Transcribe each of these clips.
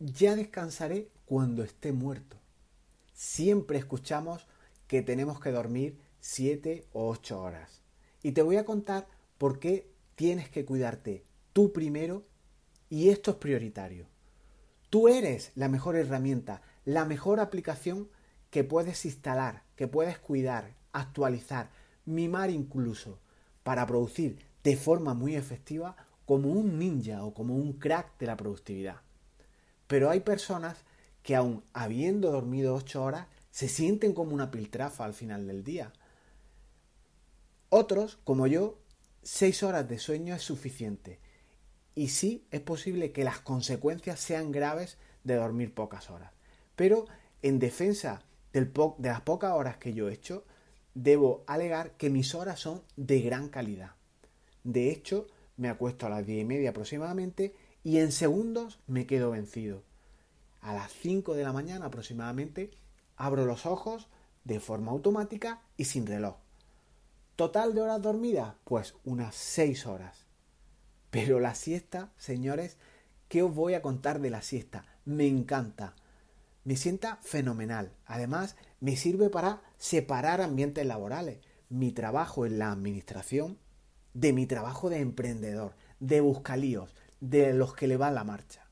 ya descansaré cuando esté muerto. Siempre escuchamos que tenemos que dormir 7 o 8 horas. Y te voy a contar por qué tienes que cuidarte tú primero y esto es prioritario. Tú eres la mejor herramienta, la mejor aplicación que puedes instalar, que puedes cuidar, actualizar, mimar incluso, para producir de forma muy efectiva como un ninja o como un crack de la productividad. Pero hay personas que aun habiendo dormido ocho horas se sienten como una piltrafa al final del día. Otros, como yo, seis horas de sueño es suficiente. Y sí es posible que las consecuencias sean graves de dormir pocas horas. Pero en defensa de las pocas horas que yo he hecho, debo alegar que mis horas son de gran calidad. De hecho, me acuesto a las diez y media aproximadamente y en segundos me quedo vencido. A las 5 de la mañana aproximadamente abro los ojos de forma automática y sin reloj. Total de horas dormidas, pues unas 6 horas. Pero la siesta, señores, ¿qué os voy a contar de la siesta? Me encanta. Me sienta fenomenal. Además, me sirve para separar ambientes laborales. Mi trabajo en la administración de mi trabajo de emprendedor, de buscalíos, de los que le va la marcha.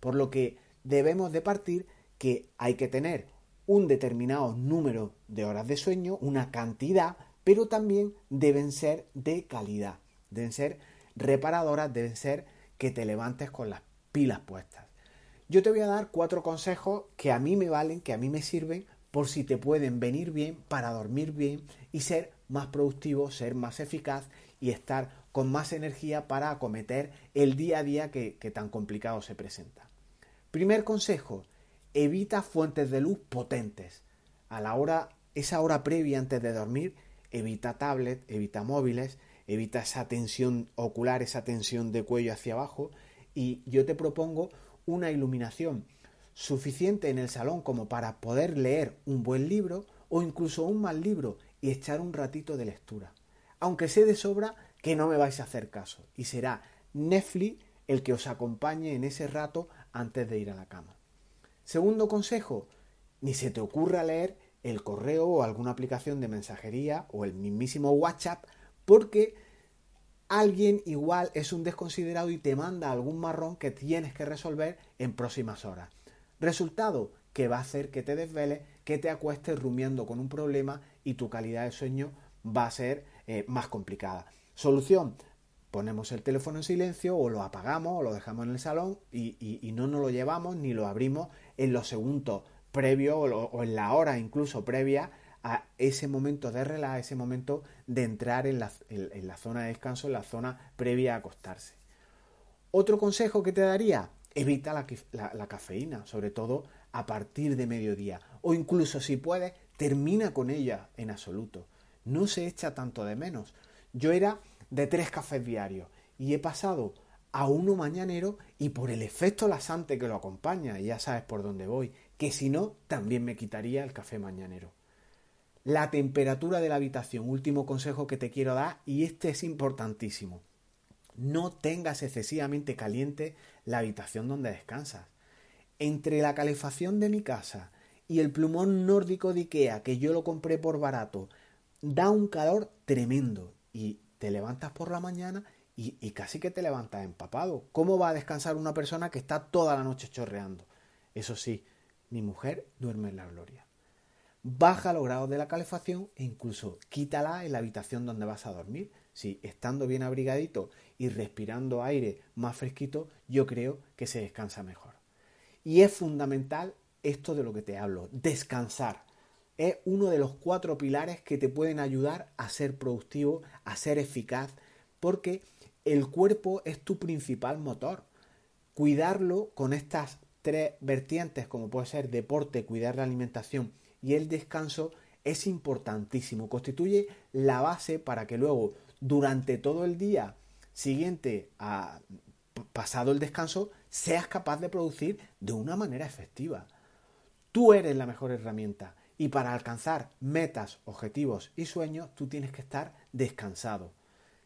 Por lo que debemos de partir que hay que tener un determinado número de horas de sueño, una cantidad, pero también deben ser de calidad, deben ser reparadoras, deben ser que te levantes con las pilas puestas. Yo te voy a dar cuatro consejos que a mí me valen, que a mí me sirven, por si te pueden venir bien para dormir bien y ser más productivo, ser más eficaz y estar con más energía para acometer el día a día que, tan complicado se presenta. Primer consejo, evita fuentes de luz potentes. A la hora, esa hora previa antes de dormir, evita tablet, evita móviles, evita esa tensión ocular, esa tensión de cuello hacia abajo y yo te propongo una iluminación suficiente en el salón como para poder leer un buen libro o incluso un mal libro y echar un ratito de lectura aunque sé de sobra que no me vais a hacer caso y será Netflix el que os acompañe en ese rato antes de ir a la cama. Segundo consejo, ni se te ocurra leer el correo o alguna aplicación de mensajería o el mismísimo WhatsApp porque alguien igual es un desconsiderado y te manda algún marrón que tienes que resolver en próximas horas. Resultado que va a hacer que te desveles, que te acuestes rumiando con un problema y tu calidad de sueño va a ser eh, más complicada. Solución, ponemos el teléfono en silencio o lo apagamos o lo dejamos en el salón y, no nos lo llevamos ni lo abrimos en los segundos previos o, en la hora incluso previa a ese momento de relax, ese momento de entrar en la, zona de descanso, en la zona previa a acostarse. Otro consejo que te daría, evita la, cafeína, sobre todo a partir de mediodía, o incluso si puedes, termina con ella en absoluto no se echa tanto de menos. Yo era de tres cafés diarios y he pasado a uno mañanero y por el efecto lasante que lo acompaña, ya sabes por dónde voy, que si no, también me quitaría el café mañanero. La temperatura de la habitación, último consejo que te quiero dar, y este es importantísimo. No tengas excesivamente caliente la habitación donde descansas. Entre la calefacción de mi casa y el plumón nórdico de Ikea, que yo lo compré por barato, da un calor tremendo y te levantas por la mañana y, casi que te levantas empapado. ¿Cómo va a descansar una persona que está toda la noche chorreando? Eso sí, mi mujer duerme en la gloria. Baja los grados de la calefacción e incluso quítala en la habitación donde vas a dormir. Si estando bien abrigadito y respirando aire más fresquito, yo creo que se descansa mejor. Y es fundamental esto de lo que te hablo, descansar es uno de los cuatro pilares que te pueden ayudar a ser productivo, a ser eficaz, porque el cuerpo es tu principal motor. Cuidarlo con estas tres vertientes, como puede ser deporte, cuidar la alimentación y el descanso, es importantísimo. Constituye la base para que luego, durante todo el día siguiente a pasado el descanso, seas capaz de producir de una manera efectiva. Tú eres la mejor herramienta y para alcanzar metas, objetivos y sueños, tú tienes que estar descansado.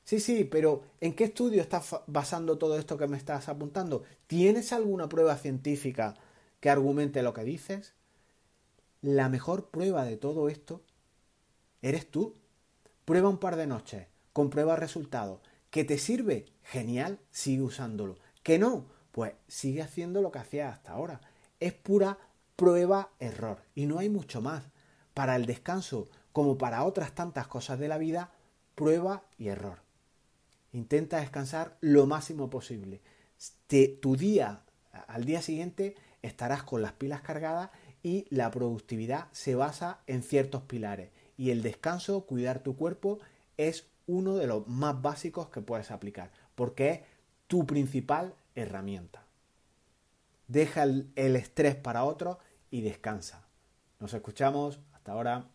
Sí, sí, pero ¿en qué estudio estás basando todo esto que me estás apuntando? ¿Tienes alguna prueba científica que argumente lo que dices? La mejor prueba de todo esto eres tú. Prueba un par de noches, comprueba resultados. ¿Que te sirve? Genial, sigue usándolo. ¿Que no? Pues sigue haciendo lo que hacías hasta ahora. Es pura prueba-error y no hay mucho más. Para el descanso, como para otras tantas cosas de la vida, prueba y error. Intenta descansar lo máximo posible. tu día, al día siguiente, estarás con las pilas cargadas y la productividad se basa en ciertos pilares. Y el descanso, cuidar tu cuerpo, es uno de los más básicos que puedes aplicar, porque es tu principal herramienta. Deja el, estrés para otro y descansa. Nos escuchamos. Hasta ahora.